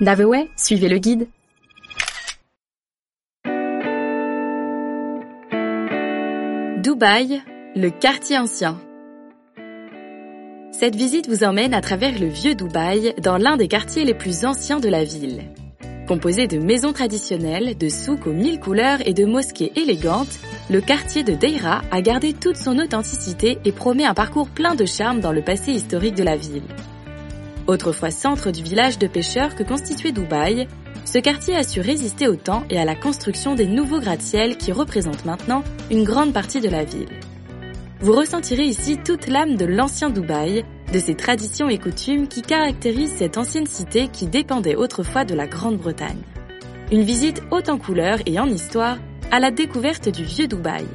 Daveway, suivez le guide. Dubaï, le quartier ancien. Cette visite vous emmène à travers le vieux Dubaï, dans l'un des quartiers les plus anciens de la ville. Composé de maisons traditionnelles, de souks aux mille couleurs et de mosquées élégantes, le quartier de Deira a gardé toute son authenticité et promet un parcours plein de charme dans le passé historique de la ville. Autrefois centre du village de pêcheurs que constituait Dubaï, ce quartier a su résister au temps et à la construction des nouveaux gratte-ciels qui représentent maintenant une grande partie de la ville. Vous ressentirez ici toute l'âme de l'ancien Dubaï, de ses traditions et coutumes qui caractérisent cette ancienne cité qui dépendait autrefois de la Grande-Bretagne. Une visite haute en couleurs et en histoire à la découverte du vieux Dubaï.